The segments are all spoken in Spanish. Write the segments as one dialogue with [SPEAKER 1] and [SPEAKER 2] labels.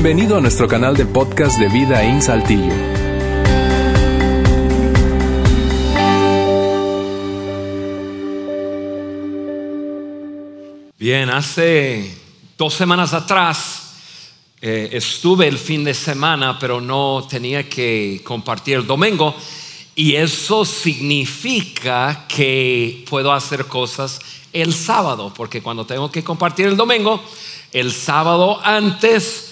[SPEAKER 1] Bienvenido a nuestro canal de podcast de Vida en Saltillo.
[SPEAKER 2] Bien, hace dos semanas atrás eh, estuve el fin de semana, pero no tenía que compartir el domingo. Y eso significa que puedo hacer cosas el sábado, porque cuando tengo que compartir el domingo, el sábado antes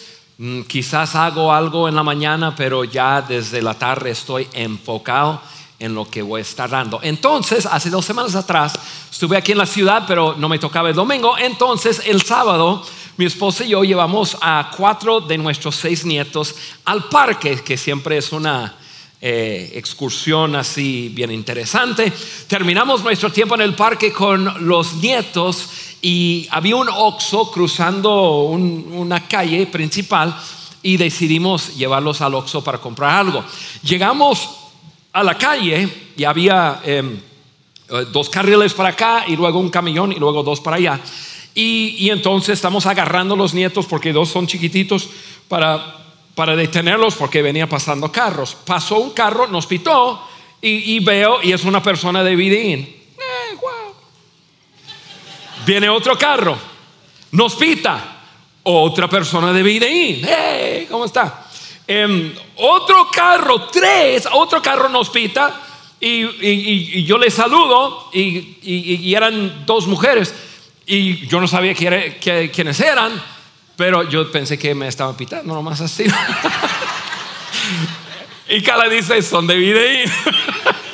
[SPEAKER 2] quizás hago algo en la mañana, pero ya desde la tarde estoy enfocado en lo que voy a estar dando. Entonces, hace dos semanas atrás, estuve aquí en la ciudad, pero no me tocaba el domingo. Entonces, el sábado, mi esposa y yo llevamos a cuatro de nuestros seis nietos al parque, que siempre es una eh, excursión así bien interesante. Terminamos nuestro tiempo en el parque con los nietos y había un Oxxo cruzando una calle principal y decidimos llevarlos al Oxxo para comprar algo. Llegamos a la calle y había em, eh, dos carriles para acá y luego un camión y luego dos para allá. Y, entonces estamos agarrando los nietos porque dos son chiquititos para, para detenerlos porque venía pasando carros. Pasó un carro, nos pitó y, veo y es una persona de Vidín. Viene otro carro, nos pita, otra persona de Videín. Hey, ¿cómo está? Em, otro carro, tres, otro carro nos pita y, yo le saludo y, eran dos mujeres y yo no sabía quiénes eran, pero yo pensé que me estaban pitando nomás así. y Cala dice, son de.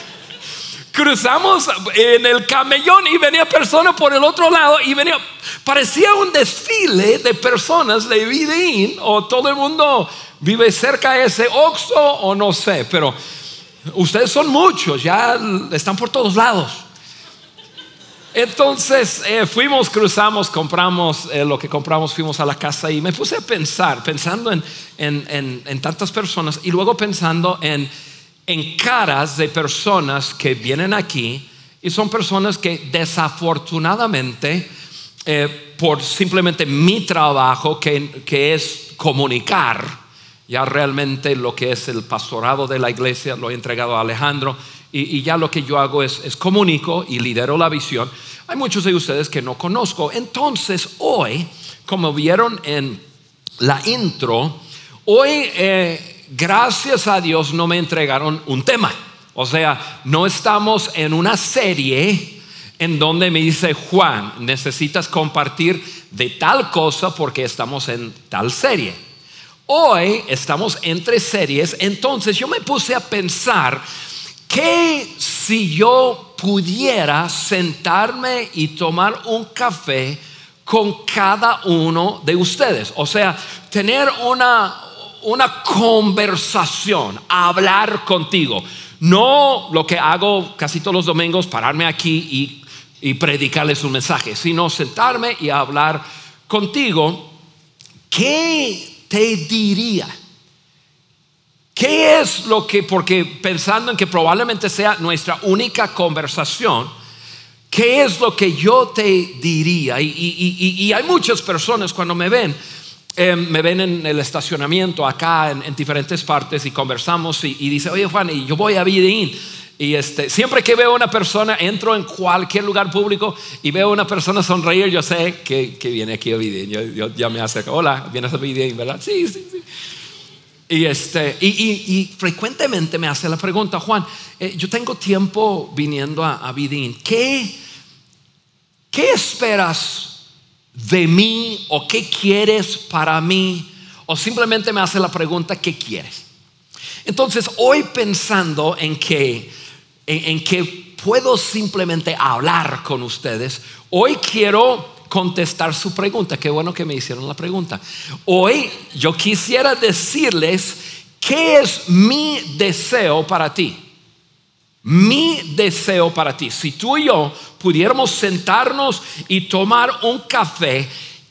[SPEAKER 2] cruzamos en el camellón y venía persona por el otro lado y venía, parecía un desfile de personas de Vidín o todo el mundo vive cerca de ese Oxo o no sé, pero ustedes son muchos, ya están por todos lados. Entonces eh, fuimos, cruzamos, compramos eh, lo que compramos, fuimos a la casa y me puse a pensar, pensando en tantas personas y luego pensando en en caras de personas que vienen aquí y son personas que desafortunadamente, eh, por simplemente mi trabajo, que, es comunicar, ya realmente lo que es el pastorado de la iglesia, lo he entregado a Alejandro, y, ya lo que yo hago es, es, comunico y lidero la visión. Hay muchos de ustedes que no conozco. Entonces, hoy, como vieron en la intro, hoy... Eh, gracias a Dios no me entregaron un tema. O sea, no estamos en una serie en donde me dice Juan, necesitas compartir de tal cosa porque estamos en tal serie. Hoy estamos entre series, entonces yo me puse a pensar que si yo pudiera sentarme y tomar un café con cada uno de ustedes, o sea, tener una, una conversación, hablar contigo. No lo que hago casi todos los domingos, pararme aquí y, predicarles un mensaje, sino sentarme y hablar contigo. ¿Qué te diría? ¿Qué es lo que, porque pensando en que probablemente sea nuestra única conversación, ¿qué es lo que yo te diría? Y hay muchas personas cuando me ven, Em, me ven en el estacionamiento acá en, diferentes partes y conversamos y, dice, oye Juan, y yo voy a Vidín. Y este, siempre que veo a una persona, entro en cualquier lugar público y veo a una persona sonreír, yo sé que, viene aquí a. Yo, ya me hace, hola, vienes a Vidín, ¿verdad? Sí, sí, sí. Y, este, y, frecuentemente me hace la pregunta, Juan, eh, yo tengo tiempo viniendo a, a. ¿Qué, ¿Qué esperas de mí o qué quieres para mí o simplemente me hace la pregunta ¿qué quieres? Entonces hoy pensando en que en, que puedo simplemente hablar con ustedes, hoy quiero contestar su pregunta. Qué bueno que me hicieron la pregunta. Hoy yo quisiera decirles qué es mi deseo para ti. Mi deseo para ti, si tú y yo pudiéramos sentarnos y tomar un café,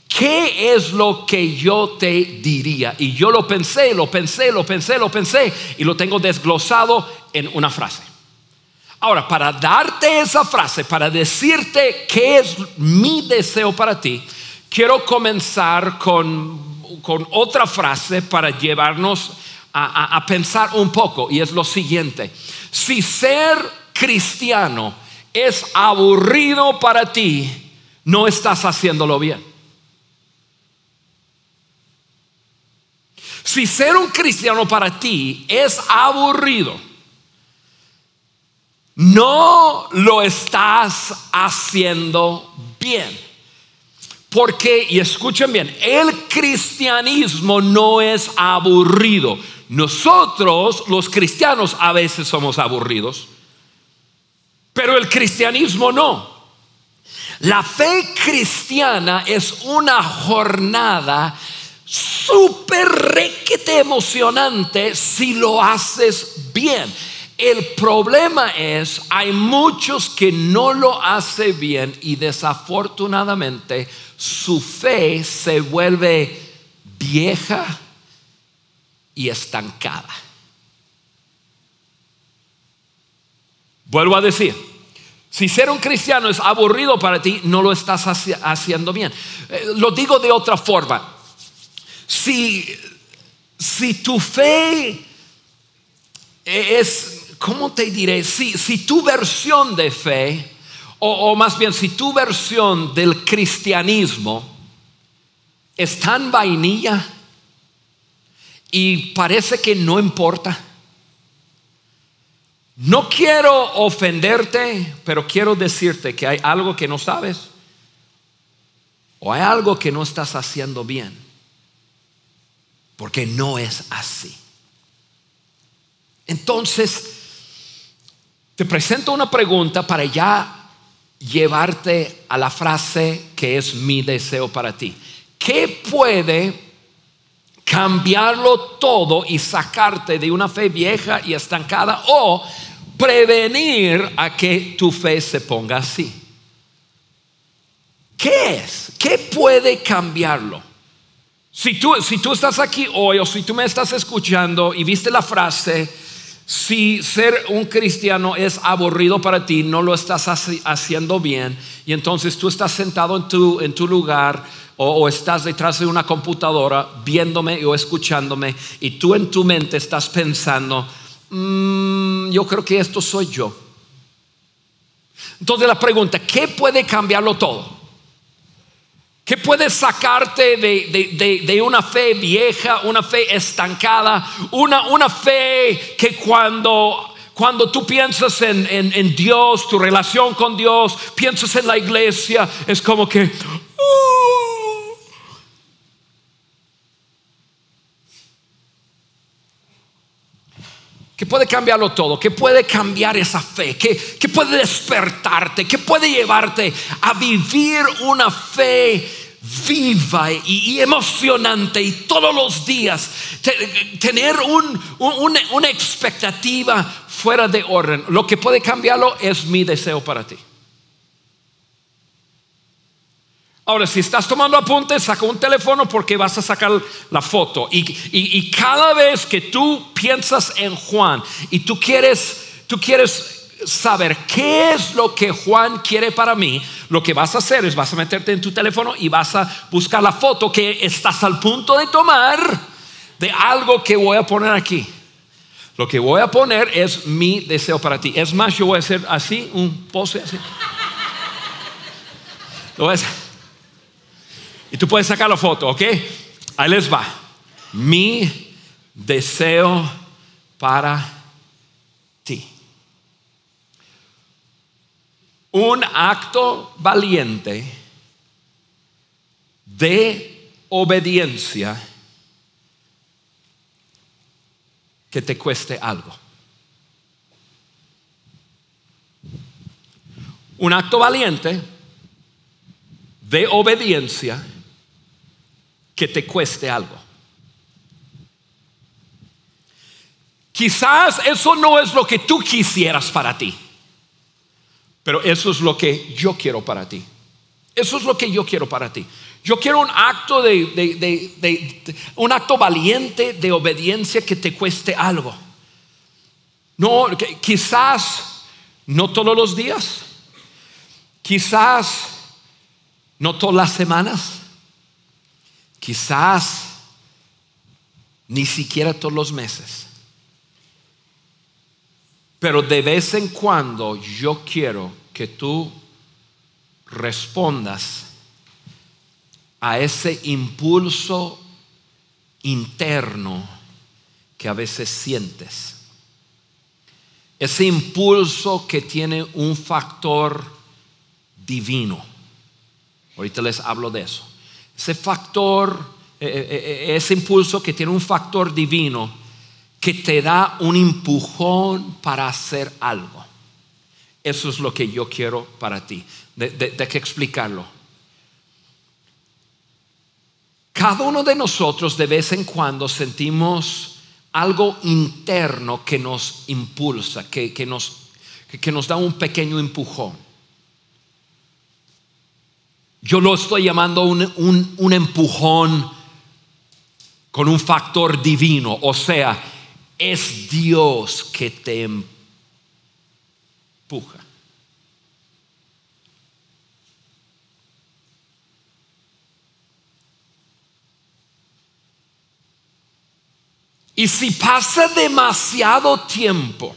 [SPEAKER 2] ¿qué es lo que yo te diría? Y yo lo pensé, lo pensé, lo pensé, lo pensé y lo tengo desglosado en una frase. Ahora, para darte esa frase, para decirte qué es mi deseo para ti, quiero comenzar con con otra frase para llevarnos a, pensar un poco y es lo siguiente. Si ser cristiano es aburrido para ti, no estás haciéndolo bien. Si ser un cristiano para ti es aburrido, no lo estás haciendo bien. Porque, y escuchen bien, el cristianismo no es aburrido. Nosotros, los cristianos, a veces somos aburridos, pero el cristianismo no. La fe cristiana es una jornada súper requete emocionante si lo haces bien. El problema es, hay muchos que no lo hacen bien y desafortunadamente su fe se vuelve vieja estancada. Vuelvo a decir, si ser un cristiano es aburrido para ti, no lo estás haciendo bien. Eh, lo digo de otra forma si, si tu fe es, ¿cómo te diré? Si, si tu versión de fe, o, o más bien si tu versión del cristianismo es tan vainilla y parece que no importa. No quiero ofenderte, pero quiero decirte que hay algo que no sabes o hay algo que no estás haciendo bien porque no es así. Entonces, te presento una pregunta para ya llevarte a la frase que es mi deseo para ti. ¿Qué puede cambiarlo todo y sacarte de una fe vieja y estancada o prevenir a que tu fe se ponga así? ¿Qué es? ¿Qué puede cambiarlo? Si tú, si tú estás aquí hoy o si tú me estás escuchando y viste la frase, si ser un cristiano es aburrido para ti, no lo estás haciendo bien, y entonces tú estás sentado en tu, en tu lugar o, estás detrás de una computadora viéndome o escuchándome, y tú en tu mente estás pensando, mm, yo creo que esto soy yo. Entonces la pregunta, ¿qué puede cambiarlo todo? ¿Qué puede sacarte de, una fe vieja, una fe estancada, una, una fe que cuando, cuando tú piensas en, en, Dios, tu relación con Dios, piensas en la iglesia, es como que... ¿Qué puede cambiarlo todo? ¿Qué puede cambiar esa fe? ¿Qué, ¿Qué, puede despertarte? ¿Qué puede llevarte a vivir una fe viva y, emocionante y todos los días tener una expectativa fuera de orden. Lo que puede cambiarlo es mi deseo para ti. Ahora, si estás tomando apuntes, saca un teléfono porque vas a sacar la foto. Y, y, cada vez que tú piensas en Juan y tú quieres, tú quieres saber qué es lo que Juan quiere para mí, lo que vas a hacer es vas a meterte en tu teléfono y vas a buscar la foto que estás al punto de tomar de algo que voy a poner aquí. Lo que voy a poner es mi deseo para ti. Es más, yo voy a hacer así, un pose así. Lo ves. Y tú puedes sacar la foto, ¿ok? Ahí les va. Mi deseo para ti. un acto valiente de obediencia que te cueste algo. Un acto valiente de obediencia que te cueste algo. Quizás eso no es lo que tú quisieras para ti. Pero eso es lo que yo quiero para ti. Eso es lo que yo quiero para ti. Yo quiero un acto de, un acto valiente de obediencia que te cueste algo. No, quizás no todos los días. Quizás no todas las semanas. Quizás ni siquiera todos los meses. Pero de vez en cuando yo quiero que tú respondas a ese impulso interno que a veces sientes. Ese impulso que tiene un factor divino. Ahorita les hablo de eso. Ese factor, eh, eh, eh, ese impulso que tiene un factor divino que te da un empujón para hacer algo. Eso es lo que yo quiero para ti. De, de que explicarlo. Cada uno de nosotros de vez en cuando sentimos algo interno que nos impulsa, que, nos, que nos da un pequeño empujón. Yo lo estoy llamando un, un empujón con un factor divino, o sea, es Dios que te empuja. Y si pasa demasiado tiempo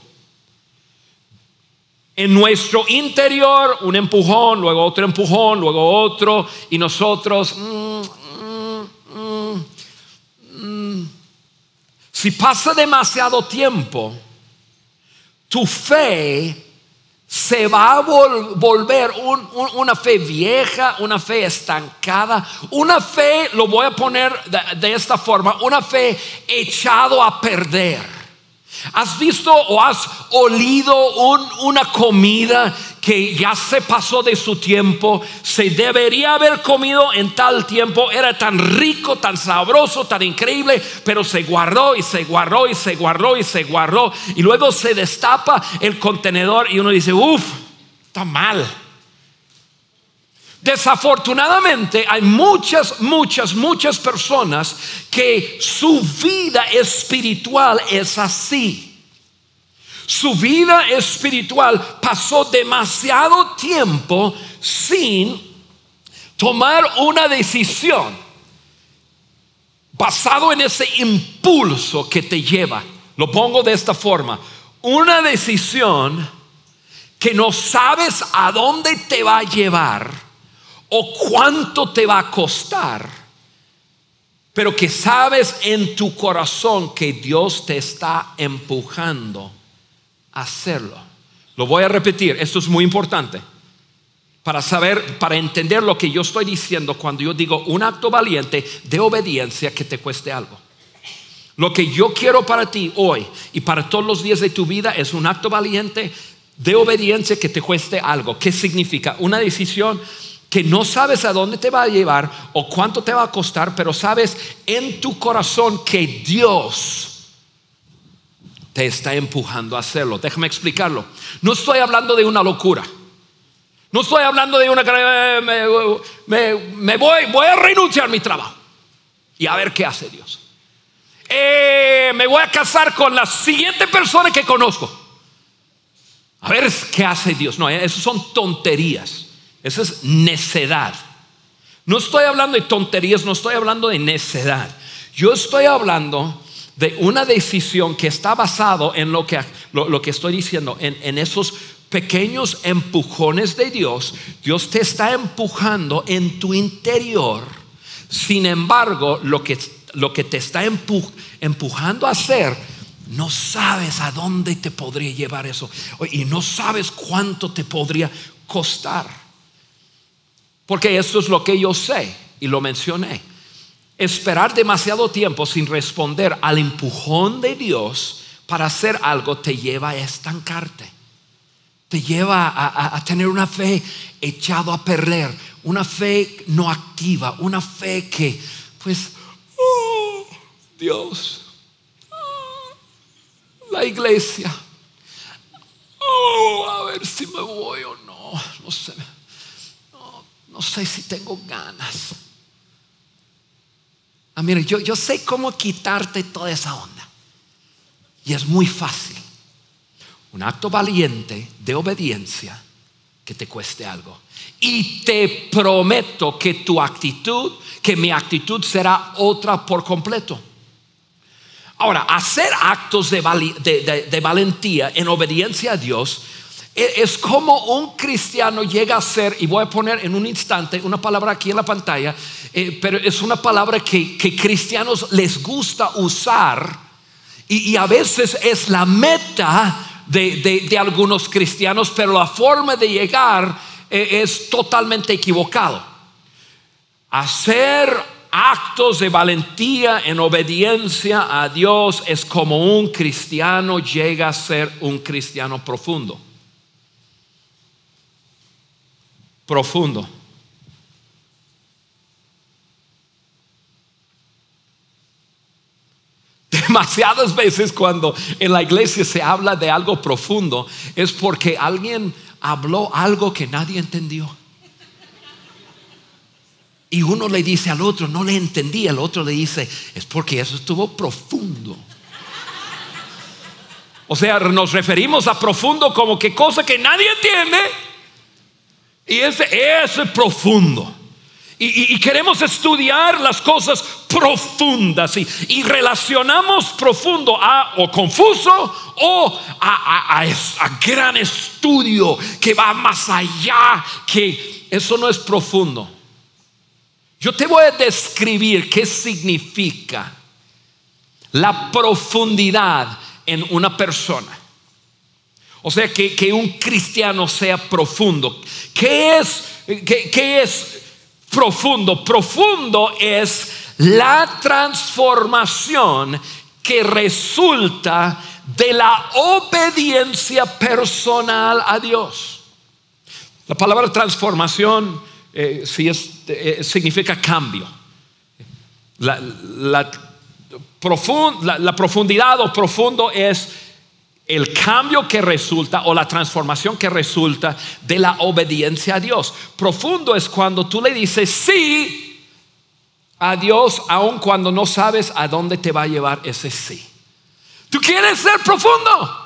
[SPEAKER 2] en nuestro interior, un empujón, luego otro empujón, luego otro, y nosotros... Mm, mm, mm, si pasa demasiado tiempo, tu fe se va a volver una fe vieja, una fe estancada, una fe, lo voy a poner de, esta forma, una fe echado a perder. ¿Has visto o has olido una comida que ya se pasó de su tiempo? Se debería haber comido en tal tiempo. Era tan rico, tan sabroso, tan increíble, pero se guardó y se guardó y se guardó y se guardó. Y luego se destapa el contenedor y uno dice, uff, está mal. Desafortunadamente hay muchas, muchas, muchas personas que su vida espiritual es así. Su vida espiritual pasó demasiado tiempo sin tomar una decisión basado en ese impulso que te lleva. Lo pongo de esta forma. Una decisión que no sabes a dónde te va a llevar o cuánto te va a costar, pero que sabes en tu corazón que Dios te está empujando a hacerlo. Lo voy a repetir, esto es muy importante. Para saber, para entender lo que yo estoy diciendo cuando yo digo un acto valiente de obediencia que te cueste algo. Lo que yo quiero para ti hoy y para todos los días de tu vida es un acto valiente de obediencia que te cueste algo. ¿Qué significa? Una decisión que no sabes a dónde te va a llevar o cuánto te va a costar, pero sabes en tu corazón que Dios te está empujando a hacerlo. Déjame explicarlo. No estoy hablando de una locura. No estoy hablando de una... Me, me, me voy, voy a renunciar a mi trabajo y a ver qué hace Dios. Eh, me voy a casar con la siguiente persona que conozco. A ver qué hace Dios. No, eso son tonterías. Esa es necedad. No estoy hablando de tonterías, no estoy hablando de necedad. Yo estoy hablando de una decisión que está basado en lo que, lo, que estoy diciendo, en, en esos pequeños empujones de Dios. Dios te está empujando en tu interior. Sin embargo, lo que, lo que te está empujando a hacer, no sabes a dónde te podría llevar eso. Y no sabes cuánto te podría costar. Porque esto es lo que yo sé y lo mencioné. Esperar demasiado tiempo sin responder al empujón de Dios para hacer algo te lleva a estancarte. Te lleva a, tener una fe echado a perder, una fe no activa, una fe que, pues, oh, Dios, oh, la iglesia, oh, a ver si me voy o no, no sé no sé si tengo ganas. Ah, yo, yo sé cómo quitarte toda esa onda. Y es muy fácil. Un acto valiente de obediencia que te cueste algo. Y te prometo que tu actitud, que mi actitud será otra por completo. Ahora, hacer actos de, valentía en obediencia a Dios es como un cristiano llega a ser, y voy a poner en un instante una palabra aquí en la pantalla, eh, pero es una palabra que, cristianos les gusta usar y, a veces es la meta de, algunos cristianos, pero la forma de llegar eh, es totalmente equivocado. Hacer actos de valentía en obediencia a Dios es como un cristiano llega a ser un cristiano profundo. Profundo. Demasiadas veces cuando en la iglesia se habla de algo profundo es porque alguien habló algo que nadie entendió. Y uno le dice al otro, no le entendí, el otro le dice, es porque eso estuvo profundo. O sea, nos referimos a profundo como que cosa que nadie entiende. Y ese, es profundo. Y, queremos estudiar las cosas profundas y, relacionamos profundo a o confuso o a, a gran estudio que va más allá, que eso no es profundo. Yo te voy a describir qué significa la profundidad en una persona. O sea, que, un cristiano sea profundo. ¿Qué es, qué es profundo? Profundo es la transformación que resulta de la obediencia personal a Dios. La palabra transformación eh, es, eh, significa cambio. La, la, profundidad o profundo es el cambio que resulta o la transformación que resulta de la obediencia a Dios. Profundo es cuando tú le dices sí a Dios aun cuando no sabes a dónde te va a llevar ese sí. ¿Tú quieres ser profundo?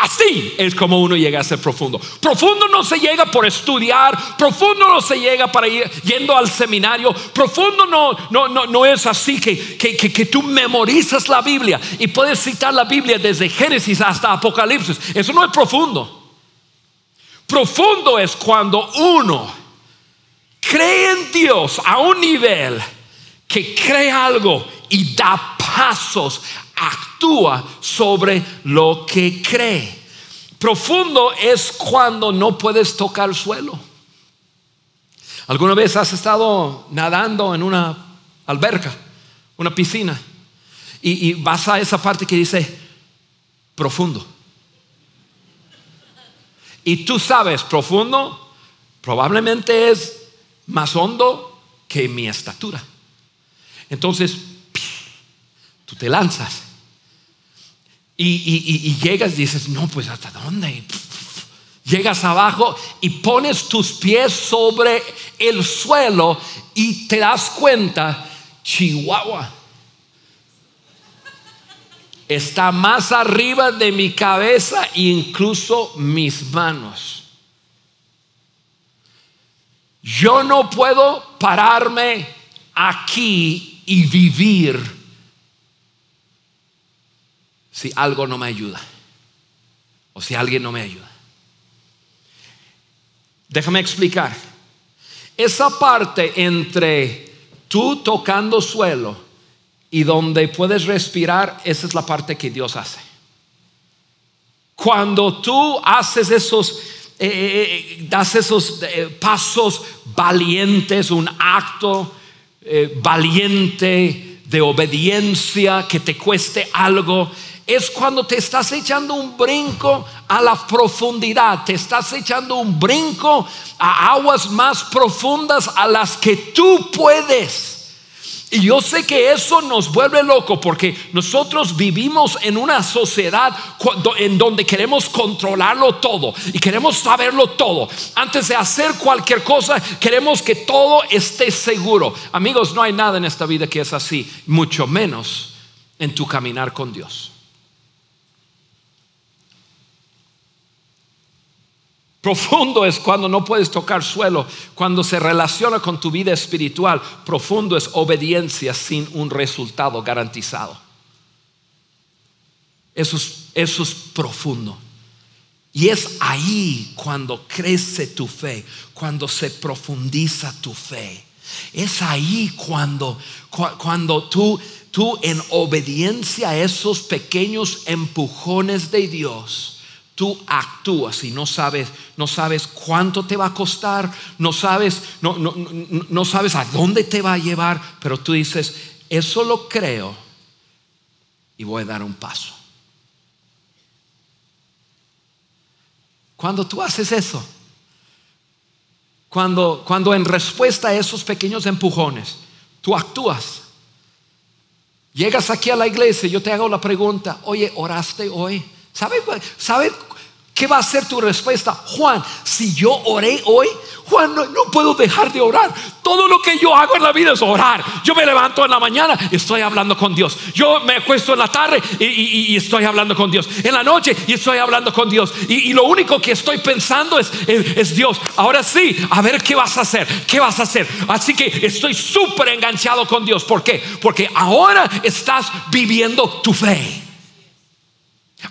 [SPEAKER 2] Así es como uno llega a ser profundo. Profundo no se llega por estudiar, profundo no se llega para ir yendo al seminario, profundo no, no, no, no es así que, que, que, tú memorizas la Biblia y puedes citar la Biblia desde Génesis hasta Apocalipsis. Eso no es profundo. Profundo es cuando uno cree en Dios a un nivel que cree algo y da pasos actúa sobre lo que cree. Profundo es cuando no puedes tocar el suelo. ¿Alguna vez has estado nadando en una alberca, una piscina, y, y vas a esa parte que dice profundo? Y tú sabes, profundo probablemente es más hondo que mi estatura. Entonces, tú te lanzas y, llegas y dices, no, pues hasta dónde. Llegas abajo y pones tus pies sobre el suelo y te das cuenta, Chihuahua está más arriba de mi cabeza e incluso mis manos. Yo no puedo pararme aquí y vivir si algo no me ayuda o si alguien no me ayuda. Déjame explicar. Esa parte entre tú tocando suelo y donde puedes respirar, esa es la parte que Dios hace. Cuando tú haces esos, eh, eh, eh, das esos pasos valientes, un acto valiente de obediencia que te cueste algo, es cuando te estás echando un brinco a la profundidad, te estás echando un brinco a aguas más profundas a las que tú puedes. Y yo sé que eso nos vuelve loco porque nosotros vivimos en una sociedad en donde queremos controlarlo todo y queremos saberlo todo. Antes de hacer cualquier cosa, queremos que todo esté seguro. Amigos, no hay nada en esta vida que es así, mucho menos en tu caminar con Dios. Profundo es cuando no puedes tocar suelo, cuando se relaciona con tu vida espiritual. Profundo es obediencia sin un resultado garantizado. Eso es, profundo. Y es ahí cuando crece tu fe, cuando se profundiza tu fe. Es ahí cuando, cuando tú, tú en obediencia a esos pequeños empujones de Dios, tú actúas y no sabes, no sabes cuánto te va a costar, no sabes, no, no, no sabes a dónde te va a llevar, pero tú dices, eso lo creo y voy a dar un paso. Cuando tú haces eso, cuando, cuando en respuesta a esos pequeños empujones, tú actúas, llegas aquí a la iglesia, yo te hago la pregunta, oye, ¿oraste hoy? ¿Sabe, qué va a ser tu respuesta? Juan, si yo oré hoy, Juan, no, puedo dejar de orar. Todo lo que yo hago en la vida es orar. Yo me levanto en la mañana y estoy hablando con Dios. Yo me acuesto en la tarde y, estoy hablando con Dios. En la noche y estoy hablando con Dios. Y, lo único que estoy pensando es, es, Dios. Ahora sí, a ver qué vas a hacer. ¿Qué vas a hacer? Así que estoy súper enganchado con Dios. ¿Por qué? Porque ahora estás viviendo tu fe.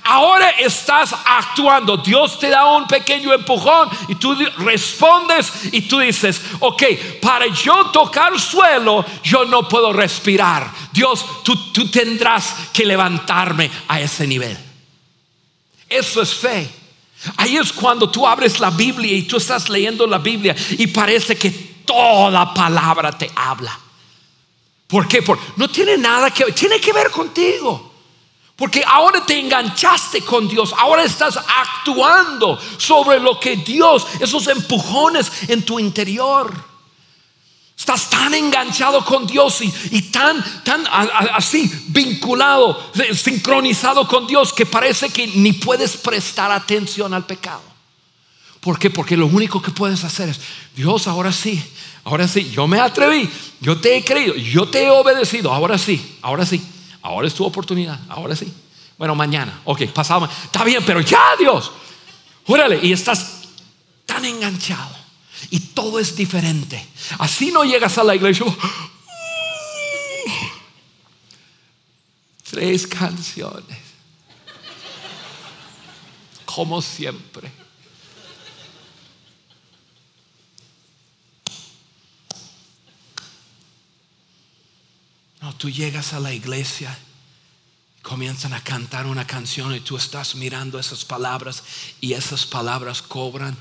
[SPEAKER 2] Ahora estás actuando. Dios te da un pequeño empujón y tú respondes y tú dices, ok, para yo tocar suelo, yo no puedo respirar. Dios, tú, tendrás que levantarme a ese nivel. Eso es fe. Ahí es cuando tú abres la Biblia y tú estás leyendo la Biblia y parece que toda palabra te habla. ¿Por qué? Porque no tiene nada que tiene que ver contigo. Porque ahora te enganchaste con Dios, ahora estás actuando sobre lo que Dios, esos empujones en tu interior. Estás tan enganchado con Dios y, tan, tan así vinculado, sincronizado con Dios que parece que ni puedes prestar atención al pecado. ¿Por qué? Porque lo único que puedes hacer es, Dios, ahora sí, ahora sí, yo me atreví, yo te he creído, yo te he obedecido, ahora sí, ahora sí. Ahora es tu oportunidad, ahora sí. Bueno, mañana, ok, pasado. Está bien, pero ya Dios. Júrale, y estás tan enganchado. Y todo es diferente. Así no llegas a la iglesia. Tres canciones. Como siempre. Tú llegas a la iglesia, comienzan a cantar una canción y tú estás mirando esas palabras y esas palabras cobran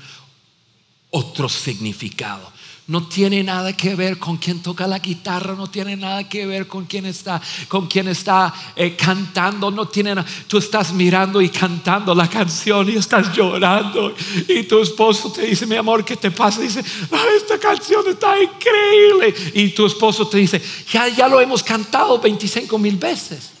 [SPEAKER 2] otro significado. No tiene nada que ver con quien toca la guitarra, no tiene nada que ver con quien está, con quien está eh, cantando, no tiene nada. Tú estás mirando y cantando la canción y estás llorando y tu esposo te dice, mi amor, ¿qué te pasa? dice, ah, esta canción está increíble. Y tu esposo te dice, ya, ya lo hemos cantado 25 mil veces.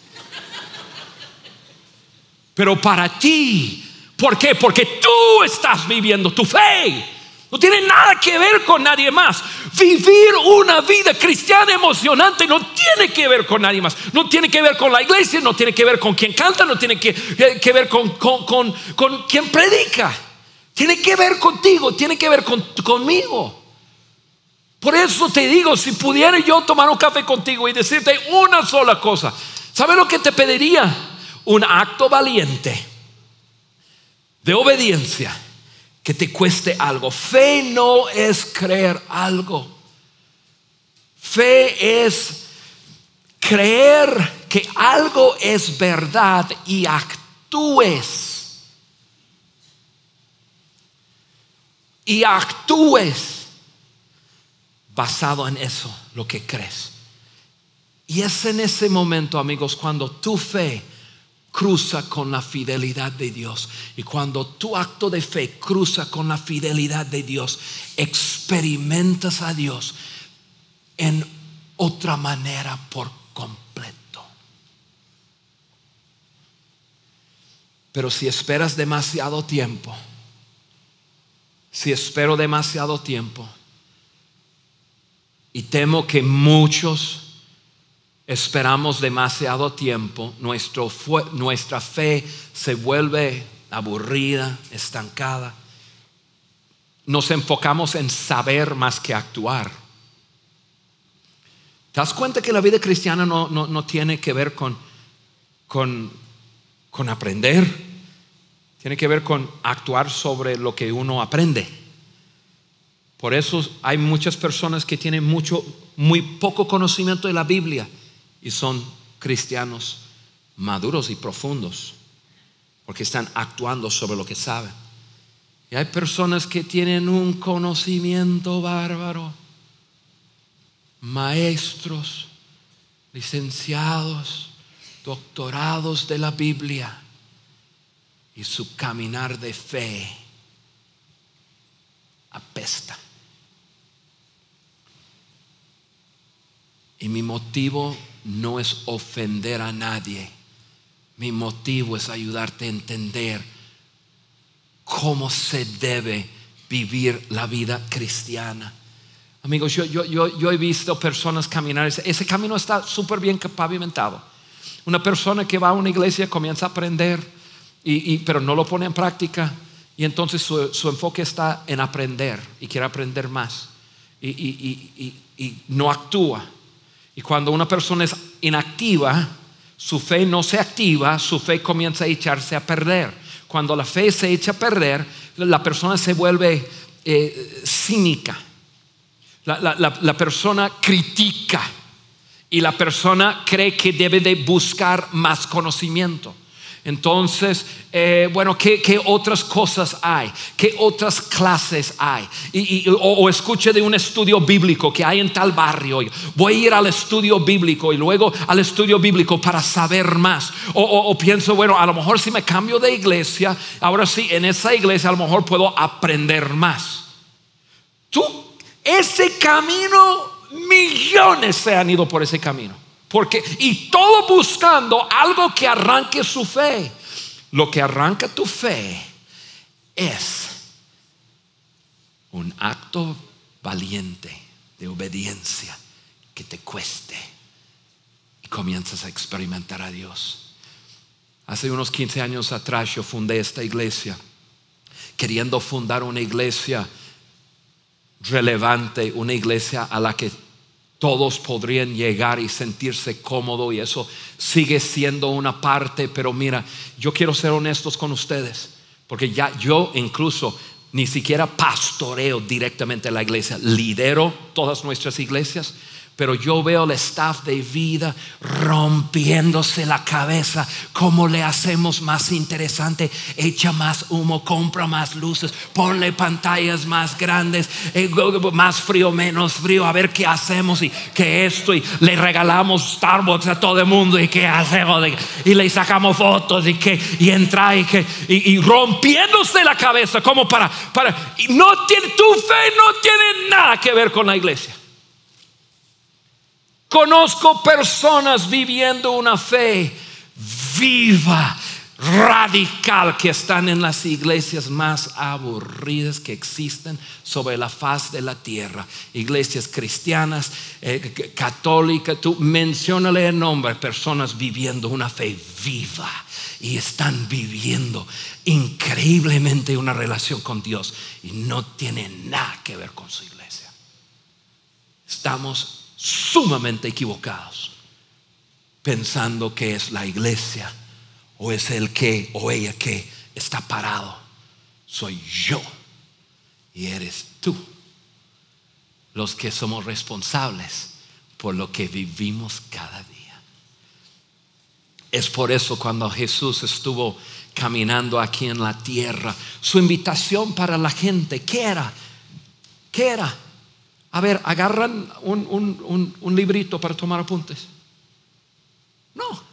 [SPEAKER 2] Pero para ti, ¿por qué? Porque tú estás viviendo tu fe. No tiene nada que ver con nadie más. Vivir una vida cristiana emocionante no tiene que ver con nadie más. No tiene que ver con la iglesia, no tiene que ver con quien canta, no tiene que, eh, ver con, con, quien predica. Tiene que ver contigo, tiene que ver conmigo. Por eso te digo, si pudiera yo tomar un café contigo y decirte una sola cosa, ¿sabes lo que te pediría? Un acto valiente de obediencia que te cueste algo. Fe no es creer algo. Fe es creer que algo es verdad y actúes. Y actúes basado en eso, lo que crees. Y es en ese momento, amigos, cuando tu fe cruza con la fidelidad de Dios. Y cuando tu acto de fe cruza con la fidelidad de Dios, experimentas a Dios en otra manera por completo. Pero si esperas demasiado tiempo, si espero demasiado tiempo, y temo que muchos esperamos demasiado tiempo, nuestra fe se vuelve aburrida, estancada. Nos enfocamos en saber más que actuar. ¿Te das cuenta que la vida cristiana no, tiene que ver con, con, con aprender, tiene que ver con actuar sobre lo que uno aprende. Por eso hay muchas personas que tienen mucho, muy poco conocimiento de la Biblia y son cristianos maduros y profundos, porque están actuando sobre lo que saben. Y hay personas que tienen un conocimiento bárbaro, maestros, licenciados, doctorados de la Biblia y su caminar de fe apesta. Y mi motivo no es ofender a nadie. Mi motivo es ayudarte a entender cómo se debe vivir la vida cristiana. Amigos, yo, yo, yo, he visto personas caminar, ese, camino está súper bien pavimentado. Una persona que va a una iglesia comienza a aprender, y, pero no lo pone en práctica, y entonces su, enfoque está en aprender y quiere aprender más, y, y no actúa. Y cuando una persona es inactiva, su fe no se activa, su fe comienza a echarse a perder. Cuando la fe se echa a perder, la persona se vuelve eh, cínica. La, persona critica y la persona cree que debe de buscar más conocimiento. Entonces, eh, bueno, ¿qué, otras cosas hay? ¿Qué otras clases hay? Y, o, escuche de un estudio bíblico que hay en tal barrio. Voy a ir al estudio bíblico y luego al estudio bíblico para saber más. O, o pienso, bueno, a lo mejor si me cambio de iglesia, ahora sí, en esa iglesia a lo mejor puedo aprender más. Tú, ese camino, millones se han ido por ese camino. Porque, y todo buscando algo que arranque su fe. Lo que arranca tu fe es un acto valiente de obediencia que te cueste y comienzas a experimentar a Dios. Hace unos 15 años atrás yo fundé esta iglesia, queriendo fundar una iglesia relevante, una iglesia a la que todos podrían llegar y sentirse cómodo y eso sigue siendo una parte, pero mira, yo quiero ser honestos con ustedes, porque ya yo incluso ni siquiera pastoreo directamente la iglesia, lidero todas nuestras iglesias, pero yo veo el staff de vida rompiéndose la cabeza. ¿Cómo le hacemos más interesante? Echa más humo, compra más luces, ponle pantallas más grandes, eh, más frío, menos frío, a ver qué hacemos y que esto. Y le regalamos Starbucks a todo el mundo y qué hacemos. Y le sacamos fotos y que y entra y que y, rompiéndose la cabeza como para, para no tiene, tu fe no tiene nada que ver con la iglesia. Conozco personas viviendo una fe viva, radical, que están en las iglesias más aburridas que existen sobre la faz de la tierra. Iglesias cristianas, eh, católicas, tú mencionale el nombre, personas viviendo una fe viva y están viviendo increíblemente una relación con Dios y no tiene nada que ver con su iglesia. Estamos sumamente equivocados, pensando que es la iglesia o es el que o ella que está parado. Soy yo y eres tú los que somos responsables por lo que vivimos cada día. Es por eso cuando Jesús estuvo caminando aquí en la tierra, su invitación para la gente, ¿qué era? ¿Qué era? A ver, agarran un, librito para tomar apuntes. No.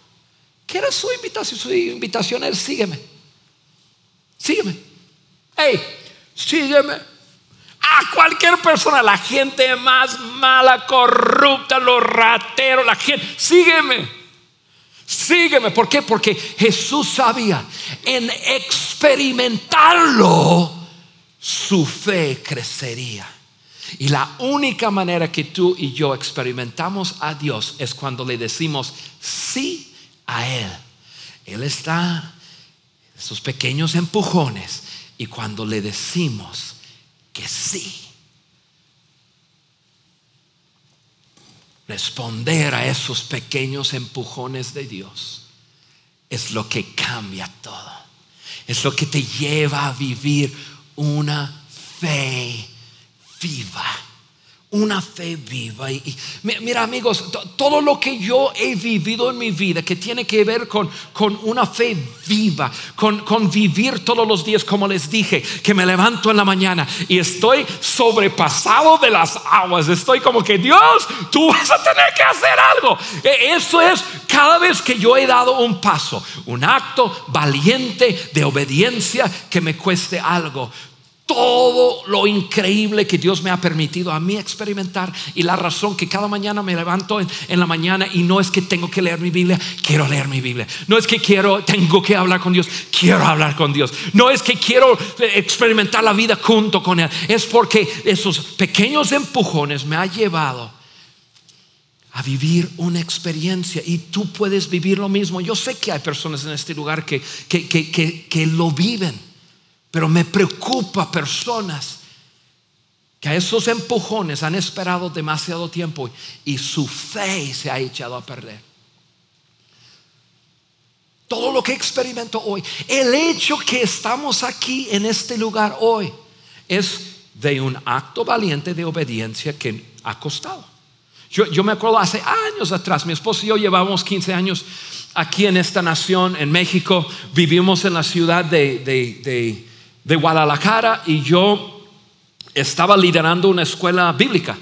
[SPEAKER 2] ¿Qué era su invitación? Su invitación es sígueme. Sígueme. Hey, sígueme. A cualquier persona, la gente más mala, corrupta, los rateros, la gente, sígueme. Sígueme. ¿Por qué? Porque Jesús sabía en experimentarlo, su fe crecería. Y la única manera que tú y yo experimentamos a Dios es cuando le decimos sí a Él. Él está esos pequeños empujones y cuando le decimos que sí. Responder a esos pequeños empujones de Dios es lo que cambia todo. Es lo que te lleva a vivir una fe viva una fe viva. Y, mira amigos, todo lo que yo he vivido en mi vida que tiene que ver con, con una fe viva, con, con, vivir todos los días, como les dije, que me levanto en la mañana y estoy sobrepasado de las aguas, estoy como que Dios, tú vas a tener que hacer algo. E, eso es cada vez que yo he dado un paso, un acto valiente de obediencia que me cueste algo todo lo increíble que Dios me ha permitido a mí experimentar y la razón que cada mañana me levanto en, la mañana y no es que tengo que leer mi Biblia, quiero leer mi Biblia. No es que quiero, tengo que hablar con Dios, quiero hablar con Dios. No es que quiero experimentar la vida junto con Él, es porque esos pequeños empujones me ha llevado a vivir una experiencia y tú puedes vivir lo mismo. Yo sé que hay personas en este lugar que, que, que, que lo viven pero me preocupa personas que a esos empujones han esperado demasiado tiempo y su fe se ha echado a perder. Todo lo que experimento hoy, el hecho que estamos aquí en este lugar hoy es de un acto valiente de obediencia que ha costado. Yo, me acuerdo hace años atrás, mi esposo y yo llevamos 15 años aquí en esta nación, en México, vivimos en la ciudad de de Guadalajara y yo estaba liderando una escuela bíblica.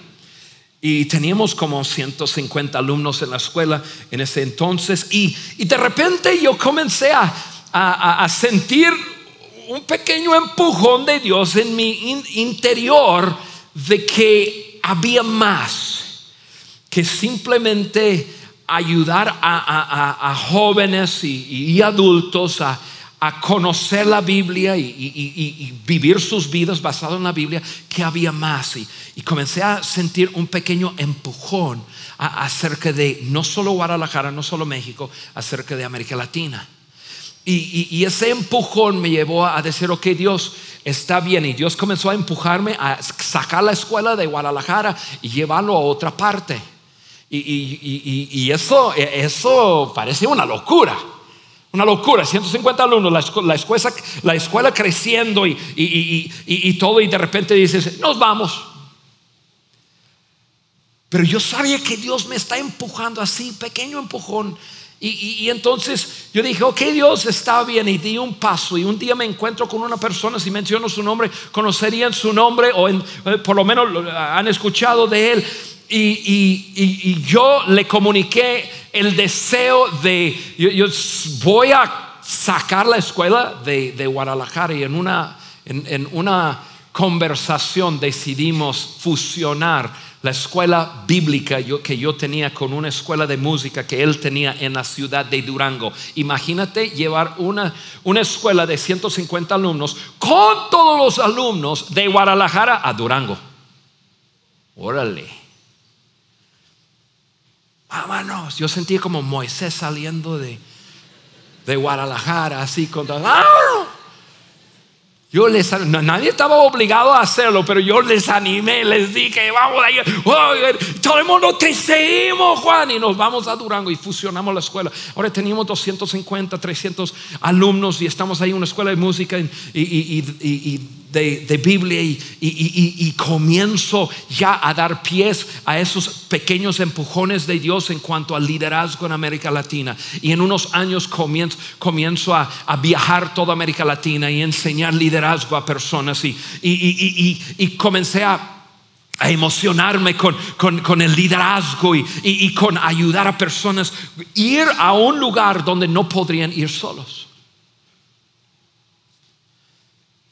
[SPEAKER 2] Y teníamos como 150 alumnos en la escuela en ese entonces. Y, de repente yo comencé a, a, sentir un pequeño empujón de Dios en mi interior de que había más que simplemente ayudar a, jóvenes y adultos a a conocer la Biblia y, vivir sus vidas basado en la Biblia, que había más. Y, comencé a sentir un pequeño empujón acerca de no solo Guadalajara, no solo México, acerca de América Latina. Y, ese empujón me llevó a decir, ok, Dios está bien. Y Dios comenzó a empujarme a sacar la escuela de Guadalajara y llevarlo a otra parte. Y, eso, eso parece una locura. Una locura, 150 alumnos, la, escuela, la escuela creciendo y, y, todo, y de repente dices, nos vamos. Pero yo sabía que Dios me está empujando así, pequeño empujón. Y, entonces yo dije, ok Dios, está bien, y di un paso. Y un día me encuentro con una persona, si menciono su nombre, conocerían su nombre o eh, por lo menos han escuchado de él. y yo le comuniqué el deseo de, yo, voy a sacar la escuela de, Guadalajara y en una, en, una conversación decidimos fusionar la escuela bíblica que yo tenía con una escuela de música que él tenía en la ciudad de Durango. Imagínate llevar una, una escuela de 150 alumnos con todos los alumnos de Guadalajara a Durango. Órale. Vámonos. Yo sentí como Moisés saliendo de, de Guadalajara, así contra. ¡Ah! Yo les, nadie estaba obligado a hacerlo, pero yo les animé, les dije, vamos ahí, todo el mundo te seguimos, Juan, y nos vamos a Durango y fusionamos la escuela. Ahora tenemos 250, 300 alumnos y estamos ahí en una escuela de música y, y de, Biblia y, comienzo ya a dar pies a esos pequeños empujones de Dios en cuanto al liderazgo en América Latina. Y en unos años comienzo, comienzo a, viajar toda América Latina y enseñar liderazgo a personas y, comencé a a emocionarme con, con, el liderazgo y, y, con ayudar a personas, ir a un lugar donde no podrían ir solos.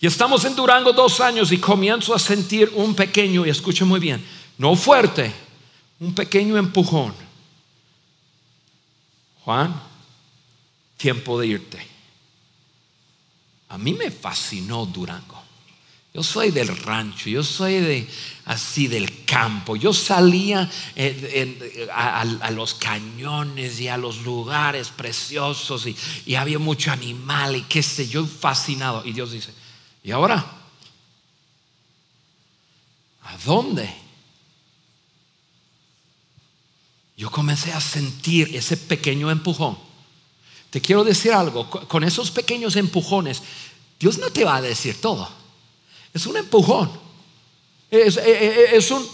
[SPEAKER 2] Estamos en Durango dos años y comienzo a sentir un pequeño, y escuche muy bien, no fuerte, un pequeño empujón. Juan, tiempo de irte. A mí me fascinó Durango. Yo soy del rancho, yo soy de así del campo. Yo salía a, los cañones y a los lugares preciosos y, y había mucho animal y qué sé yo, fascinado. Y Dios dice, ¿Y ahora? ¿A dónde? Yo comencé a sentir ese pequeño empujón te quiero decir algo, con esos pequeños empujones, Dios no te va a decir todo. Es un empujón. Es, un...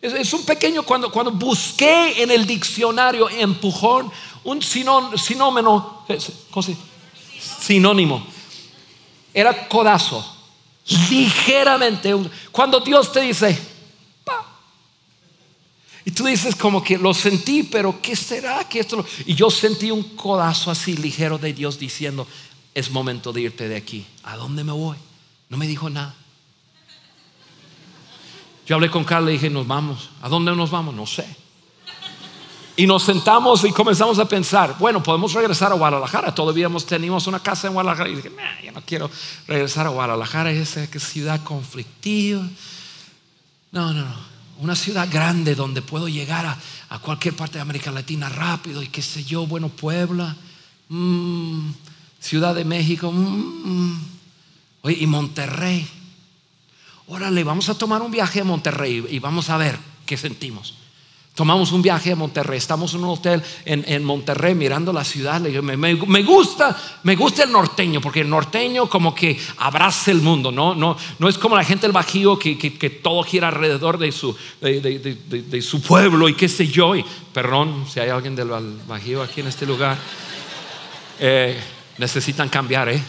[SPEAKER 2] Es, un pequeño, cuando, cuando busqué en el diccionario empujón, un sinónimo, sinónimo, era codazo, ligeramente. Cuando Dios te dice, y tú dices como que lo sentí, pero ¿qué será que esto? Y yo sentí un codazo así ligero de Dios diciendo, es momento de irte de aquí. ¿A dónde me voy? No me dijo nada. Yo hablé con Carla y dije, nos vamos. ¿A dónde nos vamos? No sé. Y nos sentamos y comenzamos a pensar, bueno, podemos regresar a Guadalajara. Todavía teníamos una casa en Guadalajara. Y dije, nah, yo no quiero regresar a Guadalajara, es esa ciudad conflictiva. No, no, no una ciudad grande donde puedo llegar a, cualquier parte de América Latina rápido y qué sé yo, bueno, Puebla, mm, Ciudad de México, mm, oye, y Monterrey. Órale, vamos a tomar un viaje a Monterrey y vamos a ver qué sentimos. Tomamos un viaje a Monterrey, estamos en un hotel en, Monterrey mirando la ciudad. Me, gusta, me gusta el norteño, porque el norteño como que abraza el mundo, ¿no? No, no es como la gente del Bajío que, todo gira alrededor de su, de, su pueblo y qué sé yo. Y, perdón si hay alguien del Bajío aquí en este lugar. Eh, necesitan cambiar, ¿eh?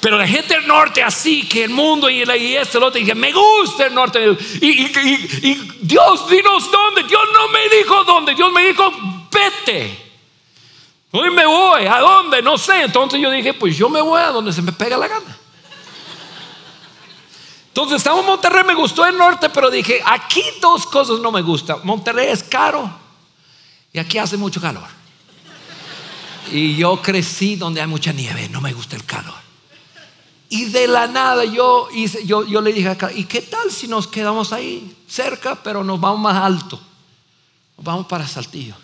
[SPEAKER 2] Pero la gente del norte, así que el mundo y, y este, el otro, dice, me gusta el norte. Y, Dios, dinos dónde. Dios no me dijo dónde. Dios me dijo, vete. Hoy me voy. ¿A dónde? No sé. Entonces yo dije, pues yo me voy a donde se me pega la gana. Entonces estamos en Monterrey, me gustó el norte, pero dije, aquí dos cosas no me gustan. Monterrey es caro y aquí hace mucho calor. Y yo crecí donde hay mucha nieve, no me gusta el calor. Y de la nada yo, yo, yo le dije acá, ¿y qué tal si nos quedamos ahí cerca, pero nos vamos más alto? Nos vamos para Saltillo.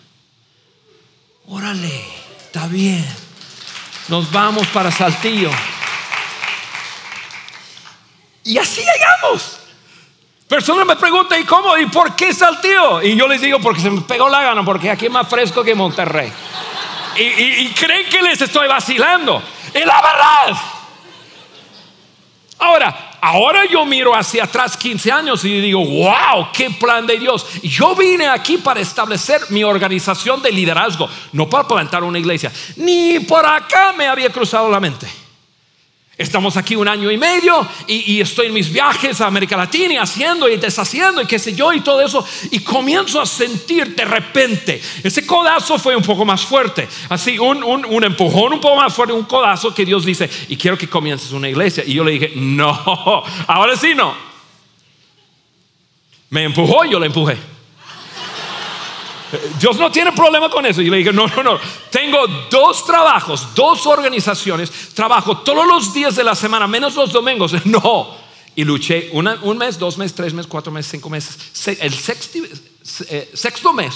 [SPEAKER 2] Órale, está bien. Nos vamos para Saltillo. Y así llegamos. Personas me preguntan, ¿y cómo? ¿Y por qué Saltillo? Y yo les digo, porque se me pegó la gana, porque aquí es más fresco que Monterrey. Y, y creen que les estoy vacilando. Es la verdad. Ahora, ahora yo miro hacia atrás 15 años y digo, wow, qué plan de Dios. Yo vine aquí para establecer mi organización de liderazgo, no para plantar una iglesia. Ni por acá me había cruzado la mente. Estamos aquí un año y medio y, estoy en mis viajes a América Latina y haciendo y deshaciendo y qué sé yo y todo eso. Y comienzo a sentir de repente, ese codazo fue un poco más fuerte. Así, un, un, empujón un poco más fuerte, un codazo que Dios dice, y quiero que comiences una iglesia. Y yo le dije, no, ahora sí no. Me empujó y yo le empujé. Dios no tiene problema con eso. Y le dije, no, no, no. Tengo dos trabajos, dos organizaciones. Trabajo todos los días de la semana, menos los domingos. No. Y luché un mes, dos meses, tres meses, cuatro meses, cinco meses. El sexto, eh, sexto mes.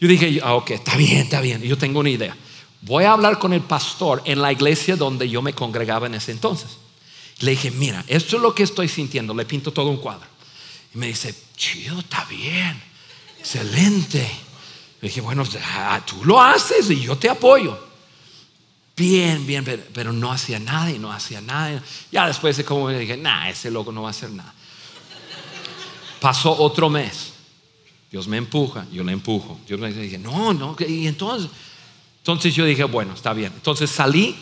[SPEAKER 2] Yo dije, ah, ok, está bien, está bien. Yo tengo una idea. Voy a hablar con el pastor en la iglesia donde yo me congregaba en ese entonces. Le dije, mira, esto es lo que estoy sintiendo. Le pinto todo un cuadro. Y me dice, chido, está bien excelente. Le dije, bueno, tú lo haces y yo te apoyo. Bien, bien, pero, no hacía nada y no hacía nada. Ya después de como dije, nah, ese loco no va a hacer nada. Pasó otro mes. Dios me empuja, yo le empujo. Dios me dice, no, no, y entonces, entonces yo dije, bueno, está bien. Entonces salí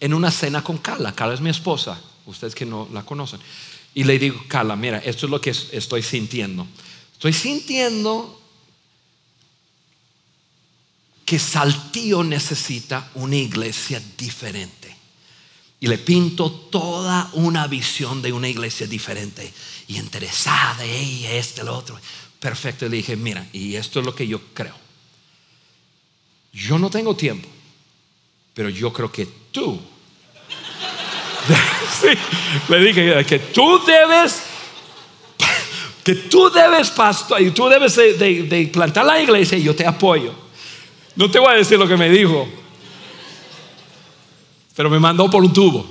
[SPEAKER 2] en una cena con Carla. Carla es mi esposa, ustedes que no la conocen. Y le digo, Carla, mira, esto es lo que estoy sintiendo. Estoy sintiendo que Saltillo necesita una iglesia diferente. Y le pinto toda una visión de una iglesia diferente y interesada, y este, el otro. Perfecto, le dije, mira, y esto es lo que yo creo. Yo no tengo tiempo, pero yo creo que tú, le dije que tú debes, que tú debes, pastor, y tú debes de plantar la iglesia y yo te apoyo. No te voy a decir lo que me dijo, pero me mandó por un tubo.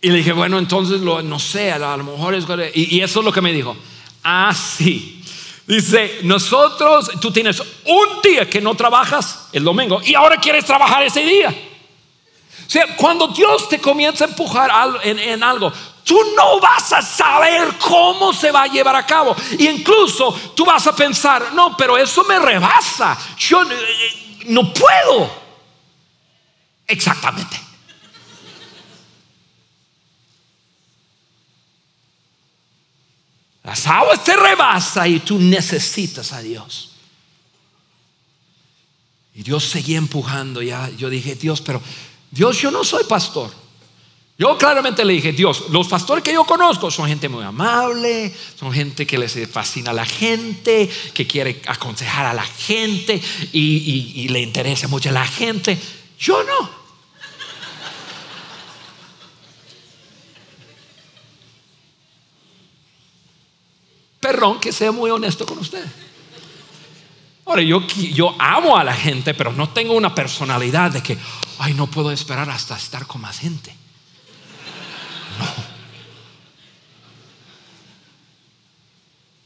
[SPEAKER 2] Y le dije, bueno, entonces no sé, a lo mejor es... Y, y eso es lo que me dijo. Así. Dice, nosotros, tú tienes un día que no trabajas, el domingo, y ahora quieres trabajar ese día. O sea, cuando Dios te comienza a empujar en, algo, tú no vas a saber cómo se va a llevar a cabo. Y incluso tú vas a pensar, no, pero eso me rebasa. Yo eh, no puedo. Exactamente. Las aguas te rebasa y tú necesitas a Dios. Y Dios seguía empujando ya. Yo dije, Dios, pero Dios, yo no soy pastor. Yo claramente le dije, Dios, los pastores que yo conozco son gente muy amable, son gente que les fascina a la gente, que quiere aconsejar a la gente y, le interesa mucho a la gente. Yo no. Perdón que sea muy honesto con usted. Ahora, yo, yo amo a la gente, pero no tengo una personalidad de que, ay, no puedo esperar hasta estar con más gente.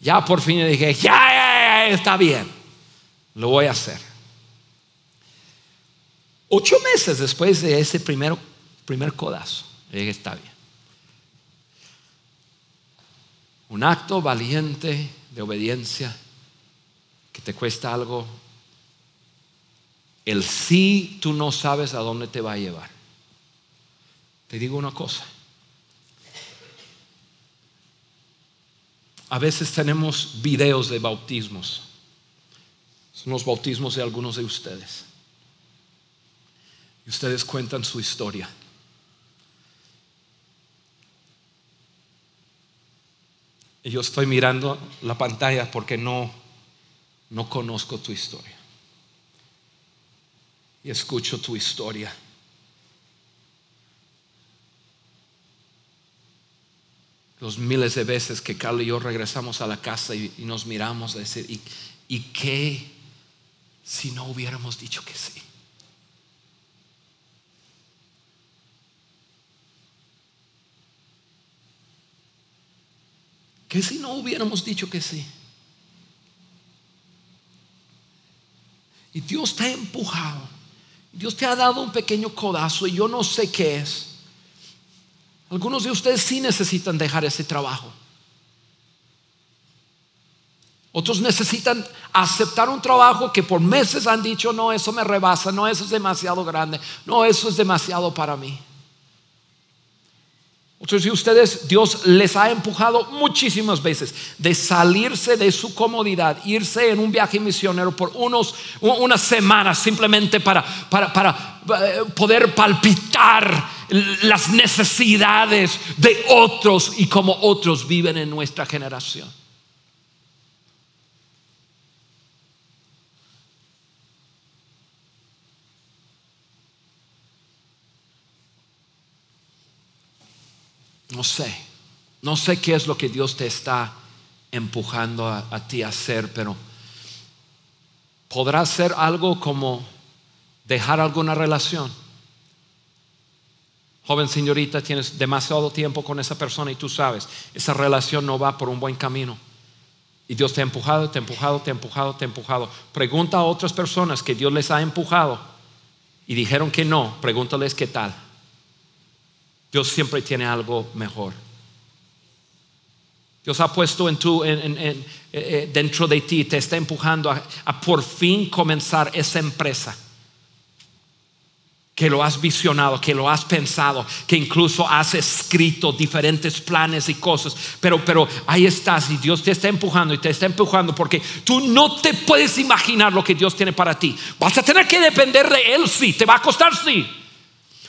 [SPEAKER 2] Ya por fin dije, ya, ya, ya, está bien. Lo voy a hacer. Ocho meses después de ese primer, primer codazo, dije, está bien. Un acto valiente de obediencia que te cuesta algo. El sí tú no sabes a dónde te va a llevar. Te digo una cosa. A veces tenemos videos de bautismos. Son los bautismos de algunos de ustedes. Y ustedes cuentan su historia. Y yo estoy mirando la pantalla porque no, no conozco tu historia. Y escucho tu historia. Los miles de veces que Carlos y yo regresamos a la casa y, nos miramos a decir, ¿y, ¿y qué si no hubiéramos dicho que sí? ¿Qué si no hubiéramos dicho que sí? Y Dios te ha empujado. Dios te ha dado un pequeño codazo y yo no sé qué es. Algunos de ustedes sí necesitan dejar ese trabajo. Otros necesitan aceptar un trabajo que por meses han dicho, no, eso me rebasa, no, eso es demasiado grande, no, eso es demasiado para mí. Otros de ustedes, Dios les ha empujado muchísimas veces de salirse de su comodidad, irse en un viaje misionero por unos, unas semanas simplemente para, para, para eh, poder palpitar las necesidades de otros y como otros viven en nuestra generación. No sé, no sé qué es lo que Dios te está empujando a, ti a hacer, pero podrá ser algo como dejar alguna relación. Joven señorita, tienes demasiado tiempo con esa persona y tú sabes, esa relación no va por un buen camino. Y Dios te ha empujado, te ha empujado, te ha empujado, te ha empujado. Pregunta a otras personas que Dios les ha empujado y dijeron que no, pregúntales qué tal. Dios siempre tiene algo mejor. Dios ha puesto en tu, eh, eh, dentro de ti, te está empujando a por fin comenzar esa empresa que lo has visionado, que lo has pensado, que incluso has escrito diferentes planes y cosas, pero, pero ahí estás y Dios te está empujando y te está empujando porque tú no te puedes imaginar lo que Dios tiene para ti. Vas a tener que depender de Él, sí, te va a costar, sí.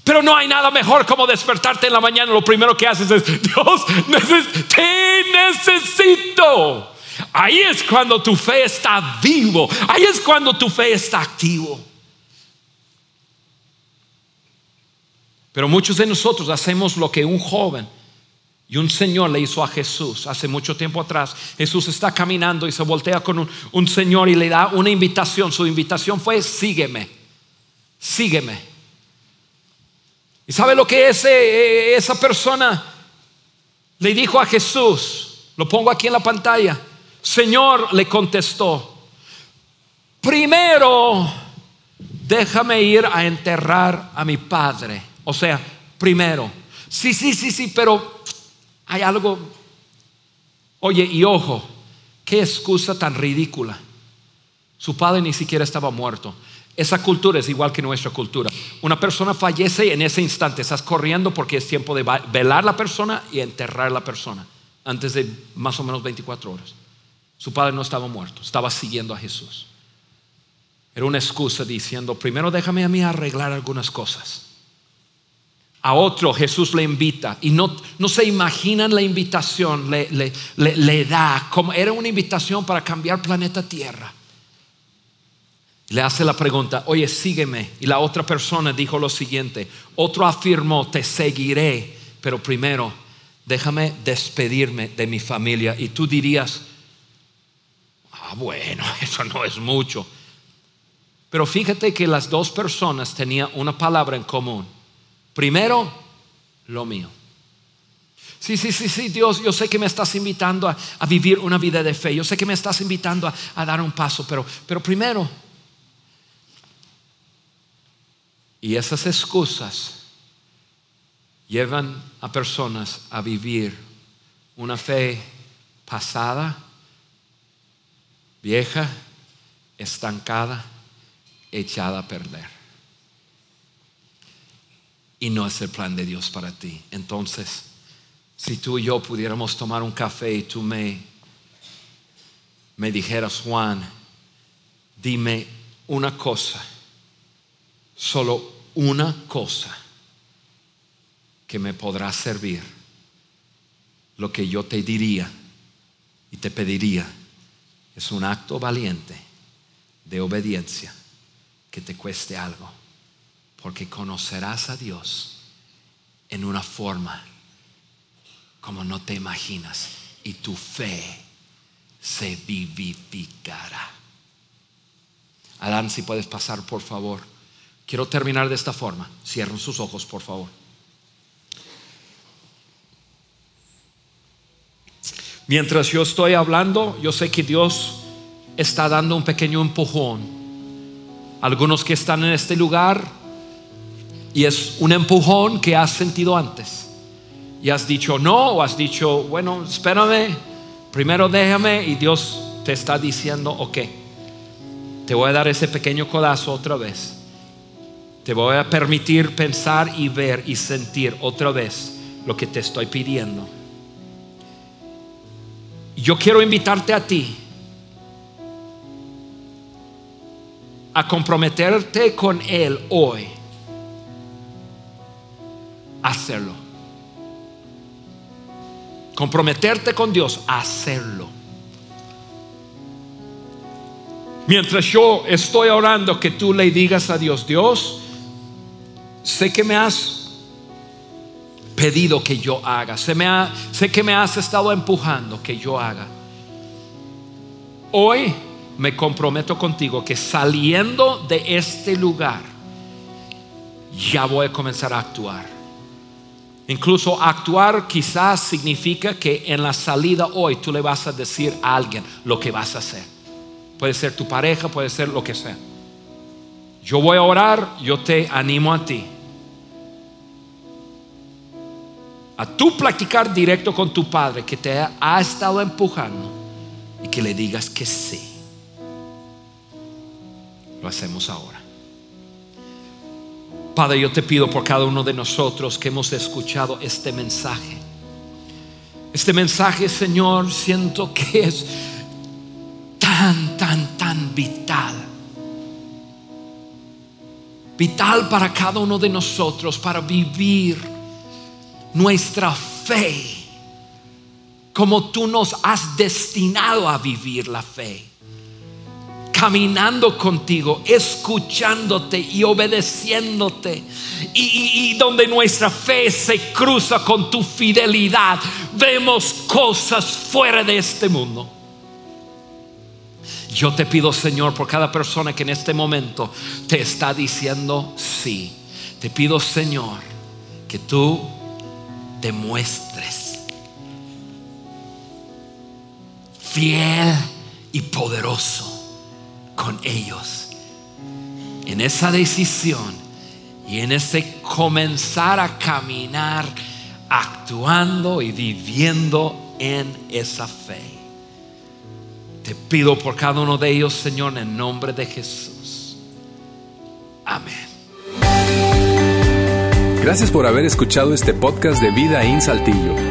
[SPEAKER 2] Pero no hay nada mejor como despertarte en la mañana. Lo primero que haces es, Dios, te necesito. Ahí es cuando tu fe está vivo. Ahí es cuando tu fe está activo. Pero muchos de nosotros hacemos lo que un joven y un señor le hizo a Jesús hace mucho tiempo atrás. Jesús está caminando y se voltea con un, señor y le da una invitación. Su invitación fue, sígueme, sígueme. ¿Y sabe lo que ese, esa persona le dijo a Jesús? Lo pongo aquí en la pantalla. Señor le contestó, primero déjame ir a enterrar a mi padre. O sea, primero. Sí, sí, sí, sí, pero hay algo. Oye, y ojo, qué excusa tan ridícula. Su padre ni siquiera estaba muerto. Esa cultura es igual que nuestra cultura. Una persona fallece en ese instante estás corriendo porque es tiempo de velar la persona y enterrar la persona antes de más o menos 24 horas. Su padre no estaba muerto, estaba siguiendo a Jesús. Era una excusa diciendo, primero déjame a mí arreglar algunas cosas. A otro Jesús le invita y no, no se imaginan la invitación, le, le, le da, como era una invitación para cambiar planeta Tierra. Le hace la pregunta, oye, sígueme. Y la otra persona dijo lo siguiente, otro afirmó, te seguiré, pero primero déjame despedirme de mi familia. Y tú dirías, ah, bueno, eso no es mucho. Pero fíjate que las dos personas tenían una palabra en común. Primero, lo mío. Sí, sí, sí, sí, Dios, yo sé que me estás invitando a, vivir una vida de fe. Yo sé que me estás invitando a, a dar un paso, pero, pero primero, y esas excusas llevan a personas a vivir una fe pasada, vieja, estancada, echada a perder. Y no es el plan de Dios para ti. Entonces, si tú y yo pudiéramos tomar un café y tú me, me dijeras, Juan, dime una cosa, solo una cosa que me podrá servir. Lo que yo te diría y te pediría es un acto valiente de obediencia que te cueste algo, porque conocerás a Dios en una forma como no te imaginas y tu fe se vivificará. Adán, si puedes pasar, por favor. Quiero terminar de esta forma. Cierren sus ojos, por favor. Mientras yo estoy hablando, yo sé que Dios está dando un pequeño empujón. Algunos que están en este lugar y es un empujón que has sentido antes. Y has dicho no o has dicho, bueno, espérame, primero déjame y Dios te está diciendo, ok, te voy a dar ese pequeño codazo otra vez. Te voy a permitir pensar y ver y sentir otra vez lo que te estoy pidiendo. Yo quiero invitarte a ti a comprometerte con Él hoy. Hacerlo. Comprometerte con Dios, hacerlo. Mientras yo estoy orando, que tú le digas a Dios, Dios, sé que me has pedido que yo haga. sé que me has estado empujando que yo haga. Hoy me comprometo contigo que saliendo de este lugar, ya voy a comenzar a actuar. Incluso actuar quizás significa que en la salida hoy tú le vas a decir a alguien lo que vas a hacer. Puede ser tu pareja, puede ser lo que sea. Yo voy a orar, yo te animo a ti a tú platicar directo con tu padre que te ha estado empujando y que le digas que sí. Lo hacemos ahora. Padre, yo te pido por cada uno de nosotros que hemos escuchado este mensaje. Este mensaje, Señor, siento que es tan, tan, tan vital. Vital para cada uno de nosotros, para vivir nuestra fe como tú nos has destinado a vivir la fe. Caminando contigo, escuchándote y obedeciéndote. Y, donde nuestra fe se cruza con tu fidelidad, vemos cosas fuera de este mundo. Yo te pido, Señor, por cada persona que en este momento te está diciendo sí. Te pido, Señor, que tú demuestres fiel y poderoso con ellos. En esa decisión y en ese comenzar a caminar actuando y viviendo en esa fe. Te pido por cada uno de ellos, Señor, en nombre de Jesús. Amén.
[SPEAKER 1] Gracias por haber escuchado este podcast de Vida en Saltillo.